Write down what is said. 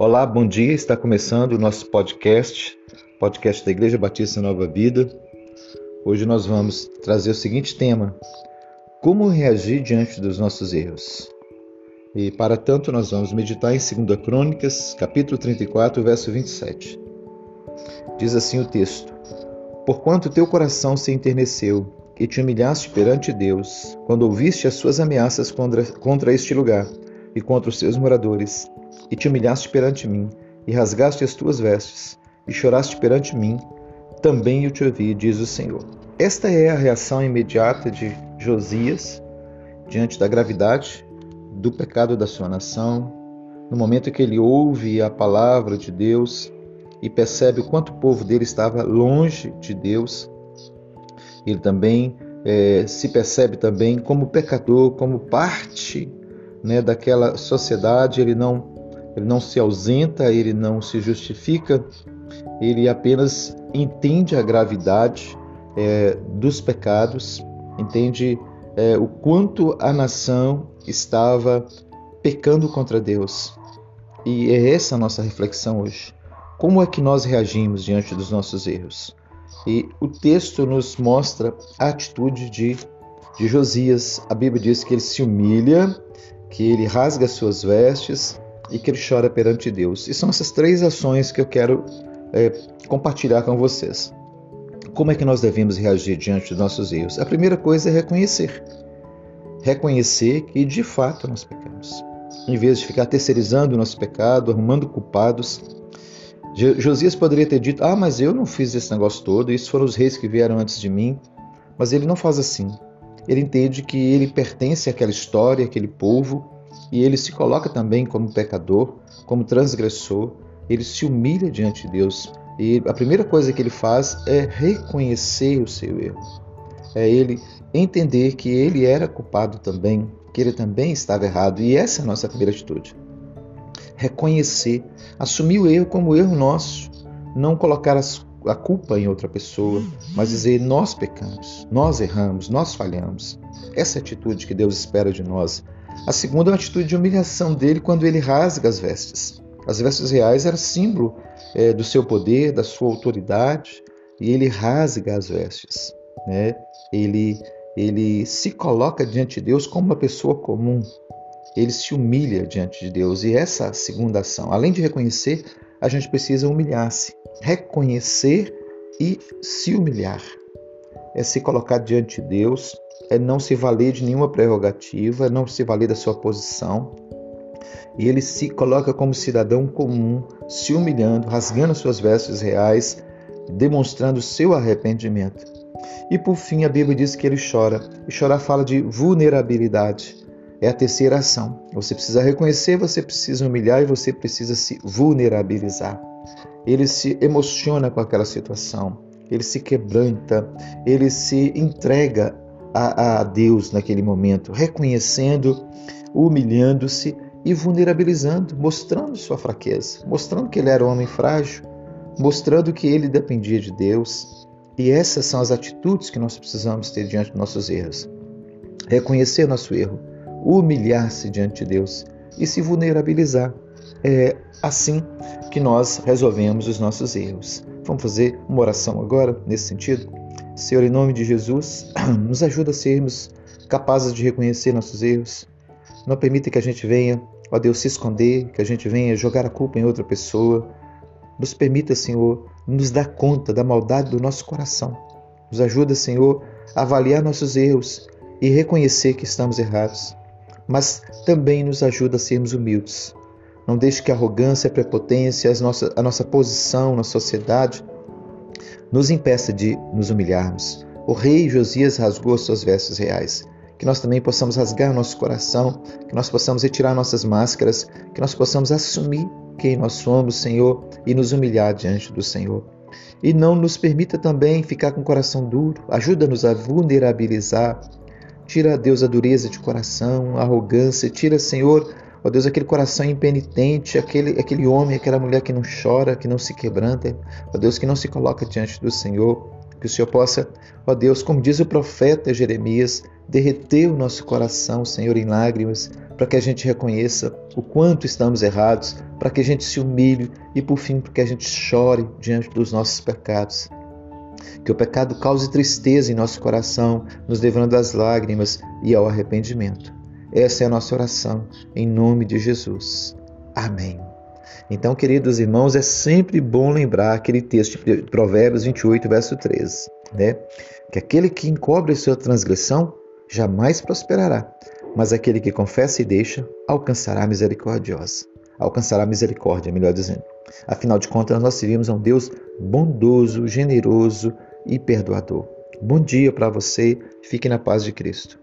Olá, bom dia. Está começando o nosso podcast, podcast da Igreja Batista Nova Vida. Hoje nós vamos trazer o seguinte tema: Como reagir diante dos nossos erros? E para tanto nós vamos meditar em 2 Crônicas, capítulo 34, verso 27. Diz assim o texto: Porquanto teu coração se enterneceu e te humilhaste perante Deus, quando ouviste as suas ameaças contra, contra este lugar e contra os seus moradores, e te humilhaste perante mim, e rasgaste as tuas vestes, e choraste perante mim, também eu te ouvi, diz o Senhor. Esta é a reação imediata de Josias diante da gravidade do pecado da sua nação, no momento que ele ouve a palavra de Deus e percebe o quanto o povo dele estava longe de Deus, ele também é, se percebe também como pecador, como parte né, daquela sociedade, ele não, ele não se ausenta, ele não se justifica, ele apenas entende a gravidade é, dos pecados, entende é, o quanto a nação estava pecando contra Deus. E é essa a nossa reflexão hoje. Como é que nós reagimos diante dos nossos erros? E o texto nos mostra a atitude de, de Josias. A Bíblia diz que ele se humilha, que ele rasga suas vestes e que ele chora perante Deus. E são essas três ações que eu quero é, compartilhar com vocês. Como é que nós devemos reagir diante dos nossos erros? A primeira coisa é reconhecer. Reconhecer que de fato nós pecamos. Em vez de ficar terceirizando o nosso pecado, arrumando culpados, Josias poderia ter dito: Ah, mas eu não fiz esse negócio todo, isso foram os reis que vieram antes de mim. Mas ele não faz assim. Ele entende que ele pertence àquela história, àquele povo, e ele se coloca também como pecador, como transgressor. Ele se humilha diante de Deus. E a primeira coisa que ele faz é reconhecer o seu erro. É ele entender que ele era culpado também, que ele também estava errado. E essa é a nossa primeira atitude reconhecer, assumir o erro como erro nosso, não colocar as, a culpa em outra pessoa, mas dizer nós pecamos, nós erramos, nós falhamos. Essa é atitude que Deus espera de nós. A segunda é uma atitude de humilhação dele quando ele rasga as vestes. As vestes reais eram símbolo é, do seu poder, da sua autoridade, e ele rasga as vestes. Né? Ele, ele se coloca diante de Deus como uma pessoa comum, ele se humilha diante de Deus. E essa segunda ação, além de reconhecer, a gente precisa humilhar-se. Reconhecer e se humilhar. É se colocar diante de Deus, é não se valer de nenhuma prerrogativa, não se valer da sua posição. E ele se coloca como cidadão comum, se humilhando, rasgando suas vestes reais, demonstrando seu arrependimento. E por fim, a Bíblia diz que ele chora. E chorar fala de vulnerabilidade é a terceira ação. Você precisa reconhecer, você precisa humilhar e você precisa se vulnerabilizar. Ele se emociona com aquela situação, ele se quebranta, ele se entrega a, a Deus naquele momento, reconhecendo, humilhando-se e vulnerabilizando, mostrando sua fraqueza, mostrando que ele era um homem frágil, mostrando que ele dependia de Deus. E essas são as atitudes que nós precisamos ter diante dos nossos erros. Reconhecer nosso erro, humilhar-se diante de Deus e se vulnerabilizar. É assim que nós resolvemos os nossos erros. Vamos fazer uma oração agora nesse sentido? Senhor, em nome de Jesus, nos ajuda a sermos capazes de reconhecer nossos erros. Não permita que a gente venha, ó Deus, se esconder, que a gente venha jogar a culpa em outra pessoa. Nos permita, Senhor, nos dar conta da maldade do nosso coração. Nos ajuda, Senhor, a avaliar nossos erros e reconhecer que estamos errados mas também nos ajuda a sermos humildes. Não deixe que a arrogância, a prepotência, a nossa, a nossa posição na sociedade nos impeça de nos humilharmos. O rei Josias rasgou suas vestes reais. Que nós também possamos rasgar nosso coração, que nós possamos retirar nossas máscaras, que nós possamos assumir quem nós somos, Senhor, e nos humilhar diante do Senhor. E não nos permita também ficar com o coração duro. Ajuda-nos a vulnerabilizar Tira, Deus, a dureza de coração, a arrogância. Tira, Senhor, ó Deus, aquele coração impenitente, aquele, aquele homem, aquela mulher que não chora, que não se quebranta. Ó Deus, que não se coloca diante do Senhor Que o Senhor possa, ó Deus, como diz o profeta Jeremias, derreter o nosso coração, Senhor, em lágrimas, para que a gente reconheça o quanto estamos errados, para que a gente se humilhe e, por fim, para que a gente chore diante dos nossos pecados. Que o pecado cause tristeza em nosso coração, nos levando às lágrimas e ao arrependimento. Essa é a nossa oração, em nome de Jesus. Amém. Então, queridos irmãos, é sempre bom lembrar aquele texto de Provérbios 28, verso 13, né? Que aquele que encobre sua transgressão jamais prosperará, mas aquele que confessa e deixa alcançará misericordiosa. Alcançará misericórdia, melhor dizendo. Afinal de contas, nós servimos a um Deus bondoso, generoso e perdoador. Bom dia para você, fique na paz de Cristo.